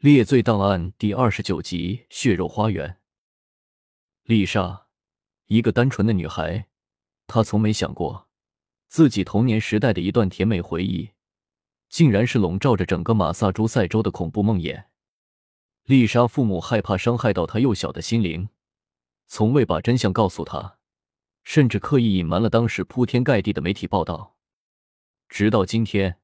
猎罪档案第二十九集：血肉花园。丽莎，一个单纯的女孩，她从没想过自己童年时代的一段甜美回忆，竟然是笼罩着整个马萨诸塞州的恐怖梦魇。丽莎父母害怕伤害到她幼小的心灵，从未把真相告诉她，甚至刻意隐瞒了当时铺天盖地的媒体报道。直到今天，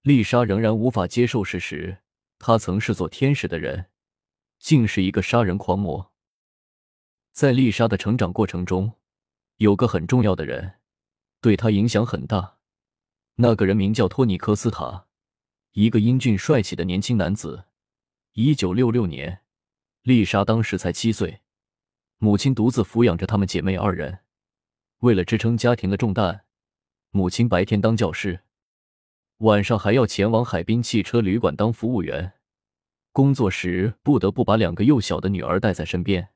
丽莎仍然无法接受事实。他曾是做天使的人，竟是一个杀人狂魔。在丽莎的成长过程中，有个很重要的人，对她影响很大。那个人名叫托尼·科斯塔，一个英俊帅气的年轻男子。一九六六年，丽莎当时才七岁，母亲独自抚养着他们姐妹二人。为了支撑家庭的重担，母亲白天当教师。晚上还要前往海滨汽车旅馆当服务员，工作时不得不把两个幼小的女儿带在身边。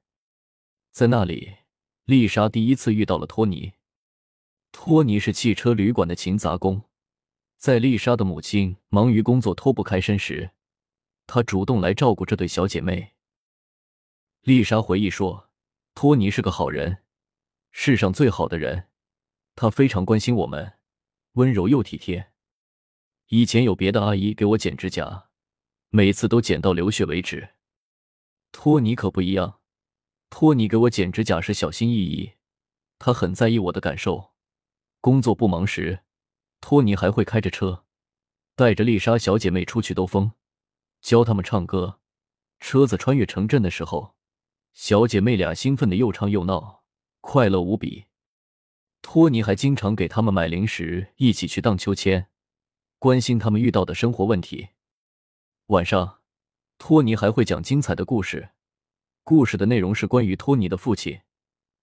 在那里，丽莎第一次遇到了托尼。托尼是汽车旅馆的勤杂工，在丽莎的母亲忙于工作脱不开身时，他主动来照顾这对小姐妹。丽莎回忆说：“托尼是个好人，世上最好的人。他非常关心我们，温柔又体贴。”以前有别的阿姨给我剪指甲，每次都剪到流血为止。托尼可不一样，托尼给我剪指甲时小心翼翼，他很在意我的感受。工作不忙时，托尼还会开着车，带着丽莎小姐妹出去兜风，教他们唱歌。车子穿越城镇的时候，小姐妹俩兴奋的又唱又闹，快乐无比。托尼还经常给他们买零食，一起去荡秋千。关心他们遇到的生活问题。晚上，托尼还会讲精彩的故事。故事的内容是关于托尼的父亲，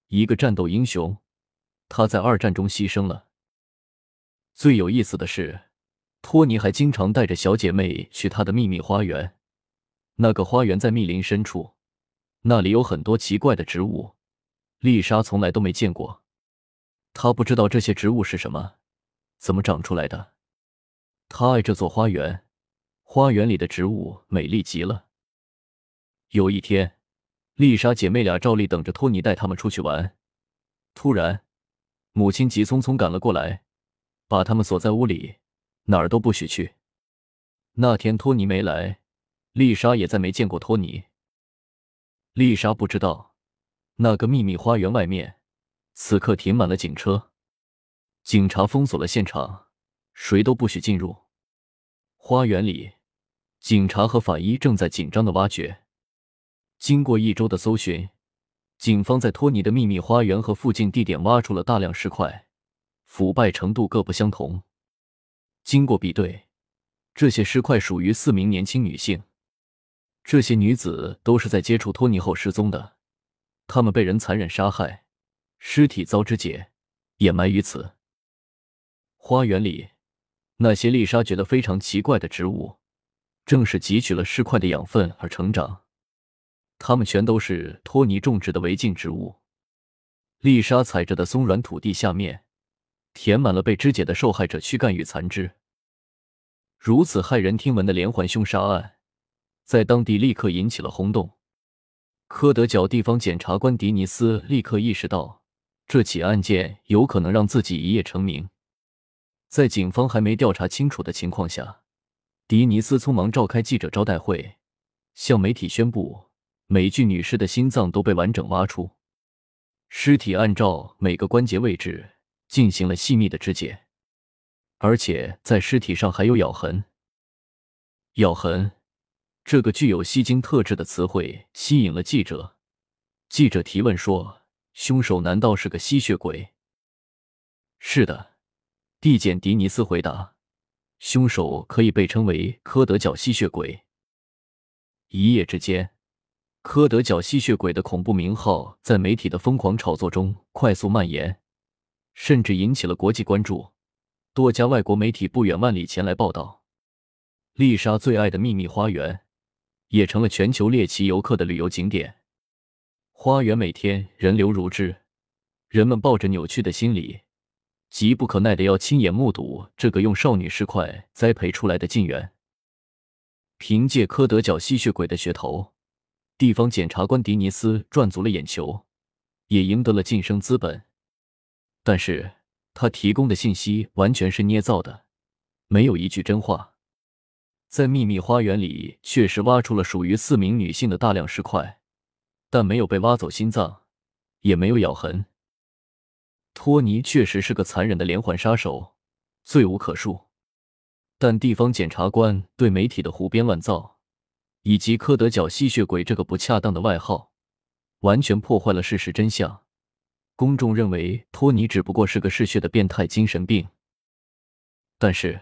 一个战斗英雄，他在二战中牺牲了。最有意思的是，托尼还经常带着小姐妹去他的秘密花园。那个花园在密林深处，那里有很多奇怪的植物，丽莎从来都没见过。她不知道这些植物是什么，怎么长出来的。他爱这座花园，花园里的植物美丽极了。有一天，丽莎姐妹俩照例等着托尼带他们出去玩。突然，母亲急匆匆赶了过来，把他们锁在屋里，哪儿都不许去。那天托尼没来，丽莎也再没见过托尼。丽莎不知道，那个秘密花园外面此刻停满了警车，警察封锁了现场。谁都不许进入。花园里，警察和法医正在紧张的挖掘。经过一周的搜寻，警方在托尼的秘密花园和附近地点挖出了大量尸块，腐败程度各不相同。经过比对，这些尸块属于四名年轻女性。这些女子都是在接触托尼后失踪的，她们被人残忍杀害，尸体遭肢解，掩埋于此。花园里。那些丽莎觉得非常奇怪的植物，正是汲取了尸块的养分而成长。它们全都是托尼种植的违禁植物。丽莎踩着的松软土地下面，填满了被肢解的受害者躯干与残肢。如此骇人听闻的连环凶杀案，在当地立刻引起了轰动。科德角地方检察官迪尼斯立刻意识到，这起案件有可能让自己一夜成名。在警方还没调查清楚的情况下，迪尼斯匆忙召开记者招待会，向媒体宣布每具女尸的心脏都被完整挖出，尸体按照每个关节位置进行了细密的肢解，而且在尸体上还有咬痕。咬痕这个具有吸睛特质的词汇吸引了记者。记者提问说：“凶手难道是个吸血鬼？”“是的。”蒂检迪尼斯回答：“凶手可以被称为科德角吸血鬼。”一夜之间，科德角吸血鬼的恐怖名号在媒体的疯狂炒作中快速蔓延，甚至引起了国际关注。多家外国媒体不远万里前来报道。丽莎最爱的秘密花园也成了全球猎奇游客的旅游景点。花园每天人流如织，人们抱着扭曲的心理。急不可耐的要亲眼目睹这个用少女尸块栽培出来的禁园。凭借科德角吸血鬼的噱头，地方检察官迪尼斯赚足了眼球，也赢得了晋升资本。但是他提供的信息完全是捏造的，没有一句真话。在秘密花园里，确实挖出了属于四名女性的大量尸块，但没有被挖走心脏，也没有咬痕。托尼确实是个残忍的连环杀手，罪无可恕。但地方检察官对媒体的胡编乱造，以及科德角吸血鬼这个不恰当的外号，完全破坏了事实真相。公众认为托尼只不过是个嗜血的变态精神病，但是。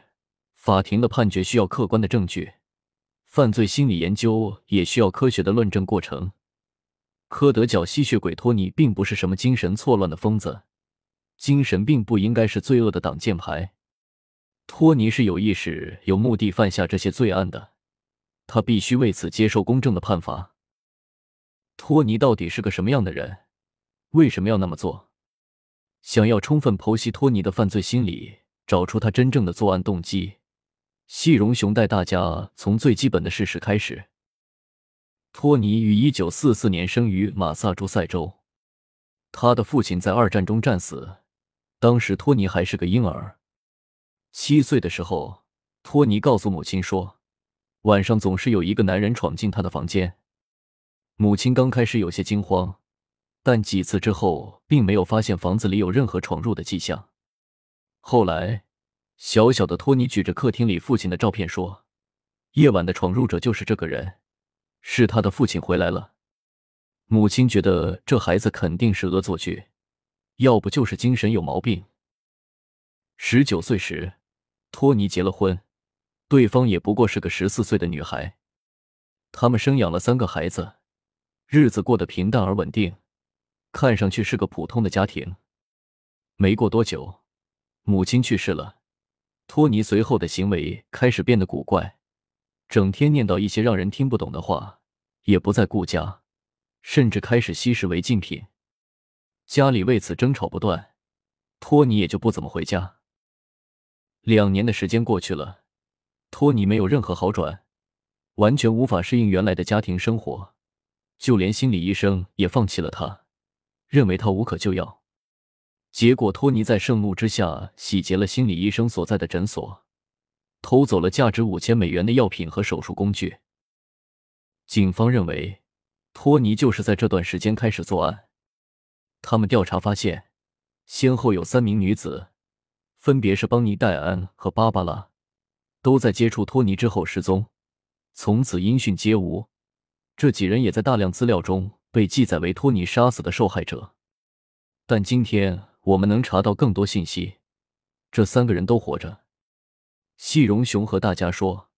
法庭的判决需要客观的证据，犯罪心理研究也需要科学的论证过程。科德角吸血鬼托尼并不是什么精神错乱的疯子，精神病不应该是罪恶的挡箭牌。托尼是有意识、有目的犯下这些罪案的，他必须为此接受公正的判罚。托尼到底是个什么样的人？为什么要那么做？想要充分剖析托尼的犯罪心理，找出他真正的作案动机。细荣雄带大家从最基本的事实开始。托尼于一九四四年生于马萨诸塞州，他的父亲在二战中战死，当时托尼还是个婴儿。七岁的时候，托尼告诉母亲说，晚上总是有一个男人闯进他的房间。母亲刚开始有些惊慌，但几次之后并没有发现房子里有任何闯入的迹象。后来。小小的托尼举着客厅里父亲的照片说：“夜晚的闯入者就是这个人，是他的父亲回来了。”母亲觉得这孩子肯定是恶作剧，要不就是精神有毛病。十九岁时，托尼结了婚，对方也不过是个十四岁的女孩。他们生养了三个孩子，日子过得平淡而稳定，看上去是个普通的家庭。没过多久，母亲去世了。托尼随后的行为开始变得古怪，整天念叨一些让人听不懂的话，也不再顾家，甚至开始吸食违禁品。家里为此争吵不断，托尼也就不怎么回家。两年的时间过去了，托尼没有任何好转，完全无法适应原来的家庭生活，就连心理医生也放弃了他，认为他无可救药。结果，托尼在盛怒之下洗劫了心理医生所在的诊所，偷走了价值五千美元的药品和手术工具。警方认为，托尼就是在这段时间开始作案。他们调查发现，先后有三名女子，分别是邦尼、戴安和芭芭拉，都在接触托尼之后失踪，从此音讯皆无。这几人也在大量资料中被记载为托尼杀死的受害者。但今天。我们能查到更多信息，这三个人都活着。细荣雄和大家说，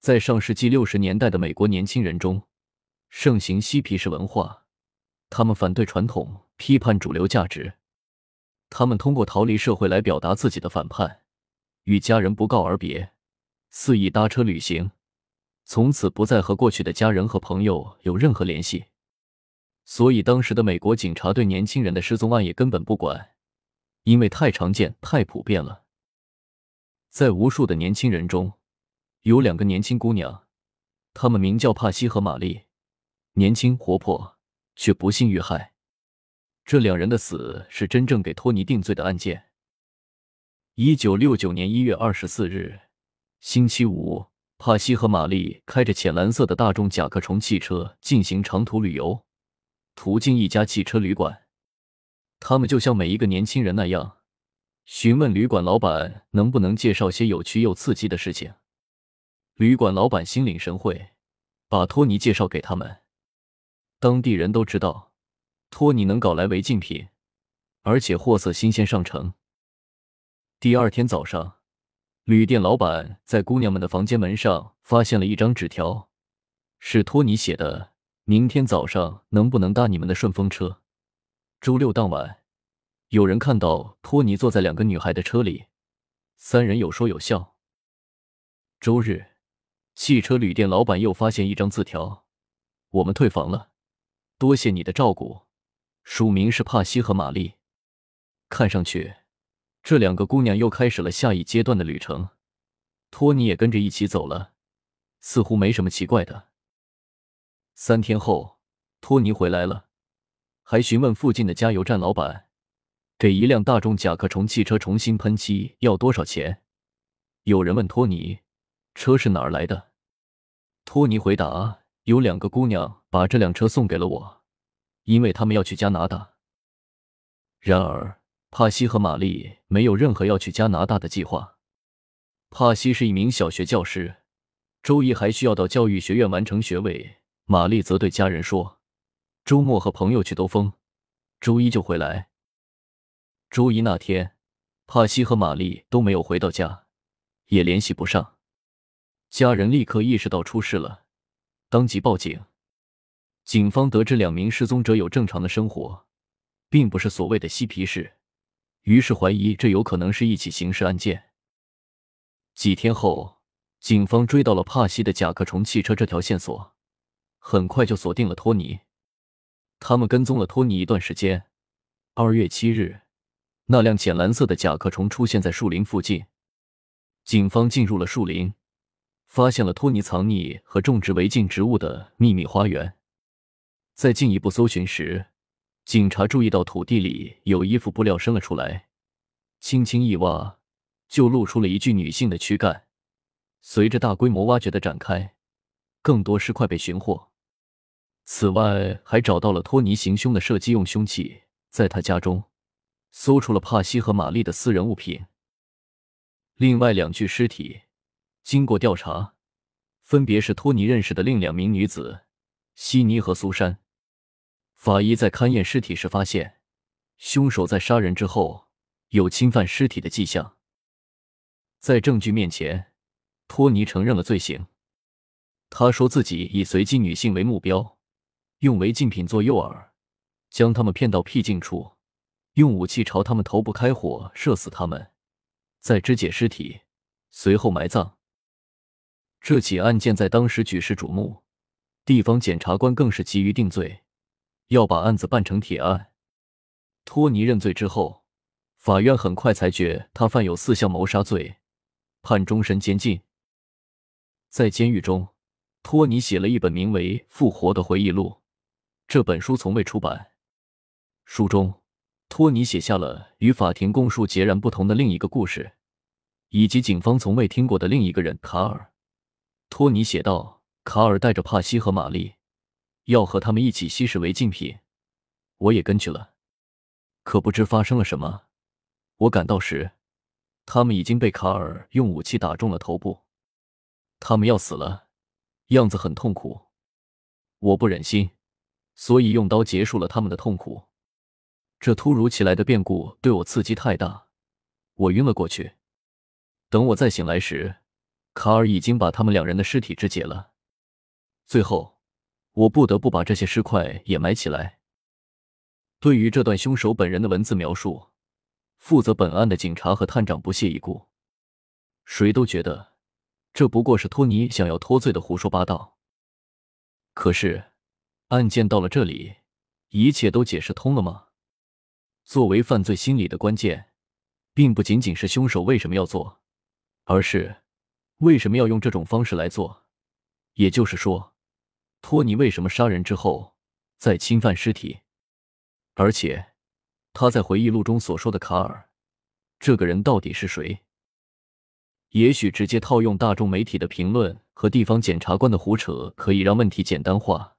在上世纪六十年代的美国年轻人中，盛行嬉皮士文化，他们反对传统，批判主流价值。他们通过逃离社会来表达自己的反叛，与家人不告而别，肆意搭车旅行，从此不再和过去的家人和朋友有任何联系。所以，当时的美国警察对年轻人的失踪案也根本不管。因为太常见、太普遍了，在无数的年轻人中，有两个年轻姑娘，她们名叫帕西和玛丽，年轻活泼，却不幸遇害。这两人的死是真正给托尼定罪的案件。一九六九年一月二十四日，星期五，帕西和玛丽开着浅蓝色的大众甲壳虫汽车进行长途旅游，途经一家汽车旅馆。他们就像每一个年轻人那样，询问旅馆老板能不能介绍些有趣又刺激的事情。旅馆老板心领神会，把托尼介绍给他们。当地人都知道，托尼能搞来违禁品，而且货色新鲜上乘。第二天早上，旅店老板在姑娘们的房间门上发现了一张纸条，是托尼写的：“明天早上能不能搭你们的顺风车？”周六当晚，有人看到托尼坐在两个女孩的车里，三人有说有笑。周日，汽车旅店老板又发现一张字条：“我们退房了，多谢你的照顾。”署名是帕西和玛丽。看上去，这两个姑娘又开始了下一阶段的旅程，托尼也跟着一起走了。似乎没什么奇怪的。三天后，托尼回来了，还询问附近的加油站老板，给一辆大众甲壳虫汽车重新喷漆要多少钱。有人问托尼，车是哪儿来的？托尼回答：有两个姑娘把这辆车送给了我，因为他们要去加拿大。然而，帕西和玛丽没有任何要去加拿大的计划。帕西是一名小学教师，周一还需要到教育学院完成学位。玛丽则对家人说：“周末和朋友去兜风，周一就回来。”周一那天，帕西和玛丽都没有回到家，也联系不上。家人立刻意识到出事了，当即报警。警方得知两名失踪者有正常的生活。并不是所谓的嬉皮士，于是怀疑这有可能是一起刑事案件。几天后，警方追到了帕西的甲壳虫汽车这条线索，很快就锁定了托尼。他们跟踪了托尼一段时间。二月七日，那辆浅蓝色的甲壳虫出现在树林附近。警方进入了树林，发现了托尼藏匿和种植违禁植物的秘密花园。在进一步搜寻时，警察注意到土地里有一副布料伸了出来，轻轻一挖，就露出了一具女性的躯干。随着大规模挖掘的展开，更多尸块被寻获。此外，还找到了托尼行凶的射击用凶器，在他家中搜出了帕西和玛丽的私人物品。另外两具尸体，经过调查，分别是托尼认识的另两名女子悉尼和苏珊。法医在勘验尸体时发现，凶手在杀人之后有侵犯尸体的迹象。在证据面前，托尼承认了罪行。他说自己以随机女性为目标，用违禁品做诱饵，将他们骗到僻静处，用武器朝他们头部开火，射死他们，再肢解尸体，随后埋葬。这起案件在当时举世瞩目，地方检察官更是急于定罪。要把案子办成铁案。托尼认罪之后，法院很快裁决他犯有四项谋杀罪，判终身监禁。在监狱中，托尼写了一本名为《复活》的回忆录，这本书从未出版。书中，托尼写下了与法庭供述截然不同的另一个故事，以及警方从未听过的另一个人卡尔。托尼写道：“卡尔带着帕西和玛丽。”要和他们一起吸食违禁品，我也跟去了。可不知发生了什么，我赶到时，他们已经被卡尔用武器打中了头部，他们要死了，样子很痛苦。我不忍心，所以用刀结束了他们的痛苦。这突如其来的变故对我刺激太大，我晕了过去。等我再醒来时，卡尔已经把他们两人的尸体肢解了。最后。我不得不把这些尸块掩埋起来。对于这段凶手本人的文字描述，负责本案的警察和探长不屑一顾，谁都觉得这不过是托尼想要脱罪的胡说八道。可是，案件到了这里，一切都解释通了吗？作为犯罪心理的关键，并不仅仅是凶手为什么要做，而是为什么要用这种方式来做。也就是说。托尼为什么杀人之后再侵犯尸体？而且他在回忆录中所说的卡尔，这个人到底是谁？也许直接套用大众媒体的评论和地方检察官的胡扯，可以让问题简单化。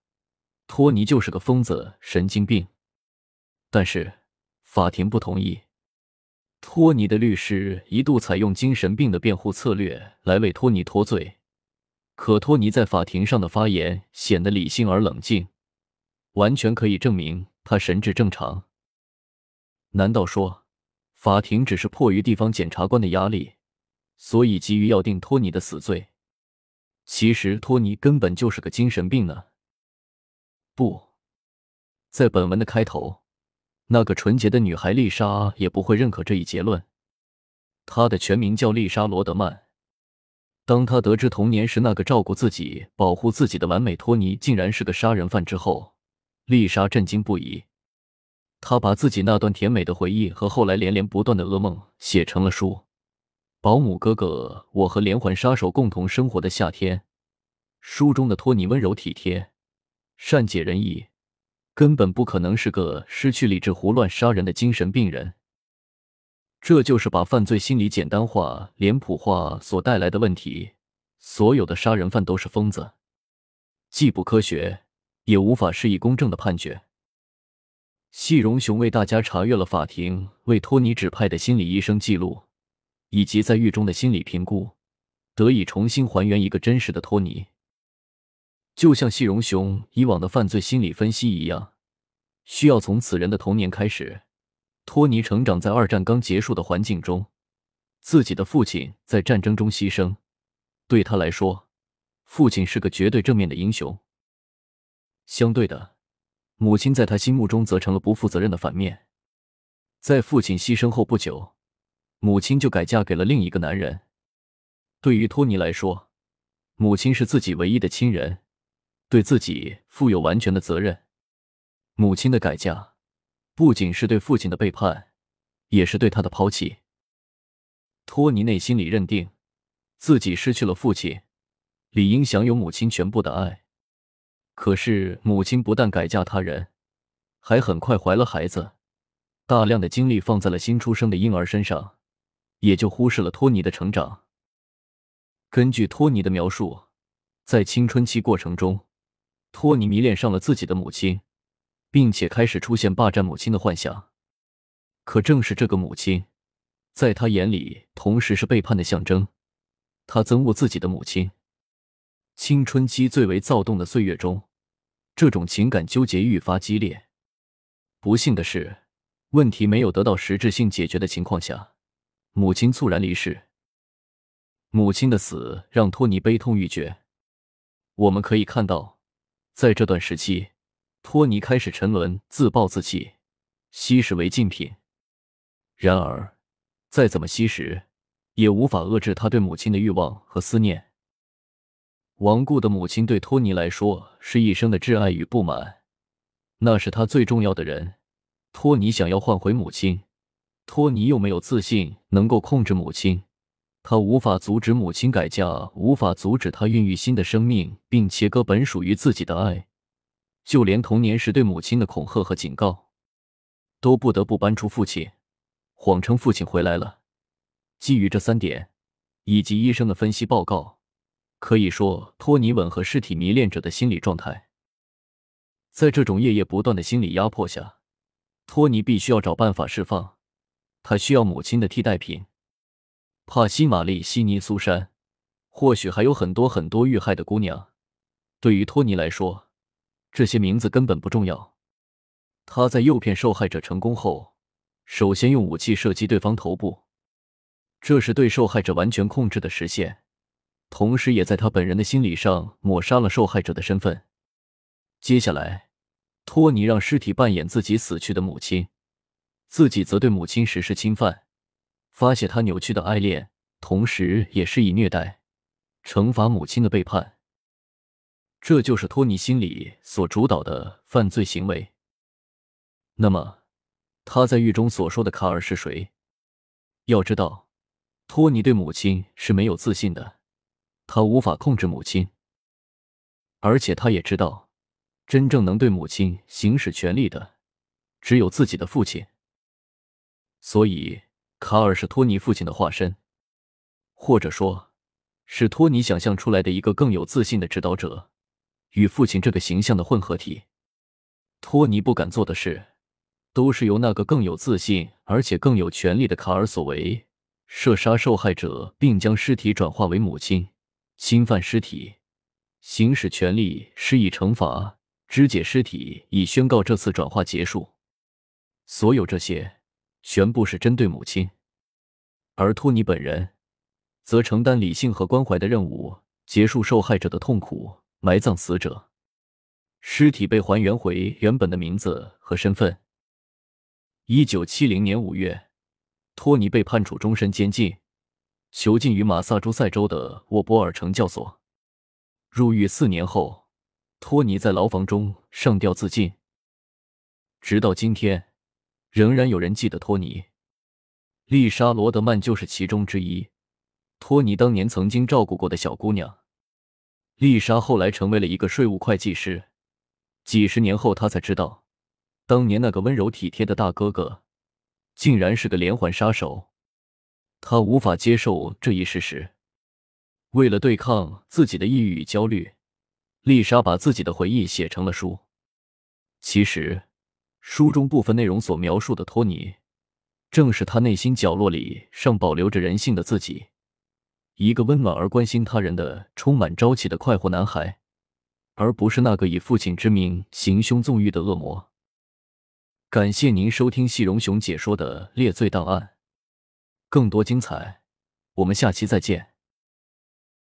托尼就是个疯子、神经病。但是法庭不同意。托尼的律师一度采用精神病的辩护策略来为托尼脱罪。可托尼在法庭上的发言显得理性而冷静，完全可以证明他神志正常。难道说法庭只是迫于地方检察官的压力，所以急于要定托尼的死罪？其实托尼根本就是个精神病呢？不在本文的开头，那个纯洁的女孩丽莎也不会认可这一结论。她的全名叫丽莎·罗德曼。当他得知童年时那个照顾自己、保护自己的完美托尼竟然是个杀人犯之后，丽莎震惊不已。她把自己那段甜美的回忆和后来连连不断的噩梦写成了书。保姆哥哥，我和连环杀手共同生活的夏天，书中的托尼温柔体贴、善解人意，根本不可能是个失去理智、胡乱杀人的精神病人。这就是把犯罪心理简单化、脸谱化所带来的问题。所有的杀人犯都是疯子，既不科学，也无法施以公正的判决。细荣雄为大家查阅了法庭为托尼指派的心理医生记录，以及在狱中的心理评估，得以重新还原一个真实的托尼。就像细荣雄以往的犯罪心理分析一样，需要从此人的童年开始。托尼成长在二战刚结束的环境中，自己的父亲在战争中牺牲，对他来说，父亲是个绝对正面的英雄。相对的，母亲在他心目中则成了不负责任的反面。在父亲牺牲后不久，母亲就改嫁给了另一个男人。对于托尼来说，母亲是自己唯一的亲人。对自己负有完全的责任。母亲的改嫁，不仅是对父亲的背叛，也是对他的抛弃。托尼内心里认定，自己失去了父亲，理应享有母亲全部的爱。可是母亲不但改嫁他人，还很快怀了孩子，大量的精力放在了新出生的婴儿身上，也就忽视了托尼的成长。根据托尼的描述，在青春期过程中。托尼迷恋上了自己的母亲，并且开始出现霸占母亲的幻想。可正是这个母亲，在他眼里同时是背叛的象征。他憎恶自己的母亲。青春期最为躁动的岁月中，这种情感纠结愈发激烈。不幸的是，问题没有得到实质性解决的情况下，母亲猝然离世。母亲的死让托尼悲痛欲绝。我们可以看到。在这段时期，托尼开始沉沦、自暴自弃，吸食违禁品。然而，再怎么吸食，也无法遏制他对母亲的欲望和思念。亡故的母亲对托尼来说是一生的挚爱与不满，那是他最重要的人。托尼想要换回母亲，托尼又没有自信能够控制母亲。他无法阻止母亲改嫁，无法阻止他孕育新的生命，并切割本属于自己的爱，就连童年时对母亲的恐吓和警告，都不得不搬出父亲，谎称父亲回来了。基于这三点，以及医生的分析报告，可以说托尼吻合尸体迷恋者的心理状态。在这种夜夜不断的心理压迫下，托尼必须要找办法释放，他需要母亲的替代品。帕西玛丽、悉尼、苏珊，或许还有很多很多遇害的姑娘。对于托尼来说，这些名字根本不重要。他在诱骗受害者成功后，首先用武器射击对方头部，这是对受害者完全控制的实现，同时也在他本人的心理上抹杀了受害者的身份。接下来，托尼让尸体扮演自己死去的母亲，自己则对母亲实施侵犯。发泄他扭曲的爱恋，同时也是以虐待惩罚母亲的背叛。这就是托尼心里所主导的犯罪行为。那么，他在狱中所说的卡尔是谁？要知道，托尼对母亲是没有自信的，他无法控制母亲，而且他也知道，真正能对母亲行使权力的，只有自己的父亲。所以。卡尔是托尼父亲的化身，或者说，是托尼想象出来的一个更有自信的指导者，与父亲这个形象的混合体。托尼不敢做的事，都是由那个更有自信而且更有权力的卡尔所为：射杀受害者，并将尸体转化为母亲，侵犯尸体，行使权力施以惩罚，肢解尸体以宣告这次转化结束。所有这些。全部是针对母亲，而托尼本人则承担理性和关怀的任务，结束受害者的痛苦，埋葬死者，尸体被还原回原本的名字和身份。一九七零年五月，托尼被判处终身监禁，囚禁于马萨诸塞州的沃波尔城教所。入狱四年后，托尼在牢房中上吊自尽。直到今天。仍然有人记得托尼，丽莎·罗德曼就是其中之一。托尼当年曾经照顾过的小姑娘。丽莎后来成为了一个税务会计师，几十年后，她才知道，当年那个温柔体贴的大哥哥，竟然是个连环杀手。她无法接受这一事实，为了对抗自己的抑郁与焦虑，丽莎把自己的回忆写成了书。其实，书中部分内容所描述的托尼，正是他内心角落里尚保留着人性的自己。一个温暖而关心他人的、充满朝气的快活男孩，而不是那个以父亲之名行凶纵欲的恶魔。感谢您收听细荣雄解说的《猎罪档案》，更多精彩，我们下期再见。